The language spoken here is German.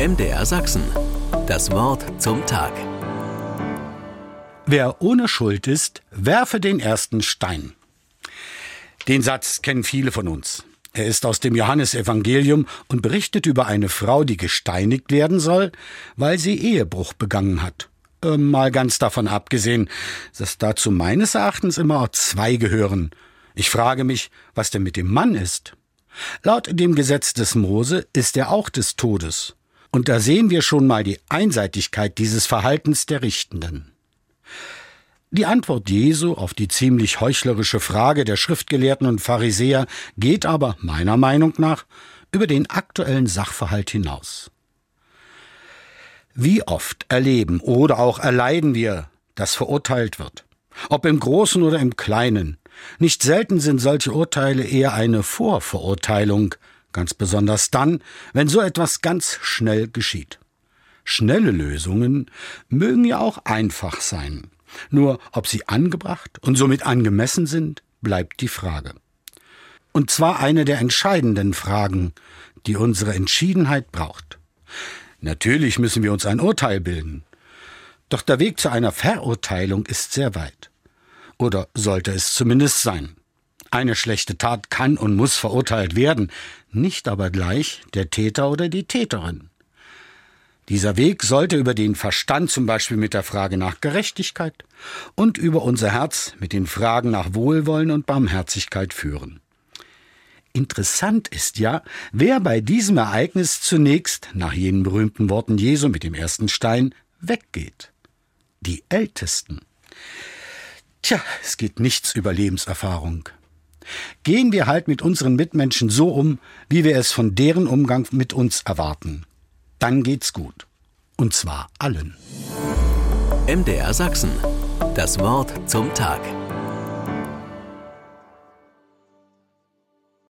MDR Sachsen. Das Wort zum Tag. Wer ohne Schuld ist, werfe den ersten Stein. Den Satz kennen viele von uns. Er ist aus dem Johannesevangelium und berichtet über eine Frau, die gesteinigt werden soll, weil sie Ehebruch begangen hat. Äh, mal ganz davon abgesehen, dass dazu meines Erachtens immer auch zwei gehören. Ich frage mich, was denn mit dem Mann ist. Laut dem Gesetz des Mose ist er auch des Todes. Und da sehen wir schon mal die Einseitigkeit dieses Verhaltens der Richtenden. Die Antwort Jesu auf die ziemlich heuchlerische Frage der Schriftgelehrten und Pharisäer geht aber meiner Meinung nach über den aktuellen Sachverhalt hinaus. Wie oft erleben oder auch erleiden wir, dass verurteilt wird, ob im Großen oder im Kleinen. Nicht selten sind solche Urteile eher eine Vorverurteilung, ganz besonders dann, wenn so etwas ganz schnell geschieht. Schnelle Lösungen mögen ja auch einfach sein. Nur ob sie angebracht und somit angemessen sind, bleibt die Frage. Und zwar eine der entscheidenden Fragen, die unsere Entschiedenheit braucht. Natürlich müssen wir uns ein Urteil bilden. Doch der Weg zu einer Verurteilung ist sehr weit. Oder sollte es zumindest sein. Eine schlechte Tat kann und muss verurteilt werden, nicht aber gleich der Täter oder die Täterin. Dieser Weg sollte über den Verstand zum Beispiel mit der Frage nach Gerechtigkeit und über unser Herz mit den Fragen nach Wohlwollen und Barmherzigkeit führen. Interessant ist ja, wer bei diesem Ereignis zunächst nach jenen berühmten Worten Jesu mit dem ersten Stein weggeht. Die Ältesten. Tja, es geht nichts über Lebenserfahrung. Gehen wir halt mit unseren Mitmenschen so um, wie wir es von deren Umgang mit uns erwarten. Dann geht's gut. Und zwar allen. MDR Sachsen. Das Wort zum Tag.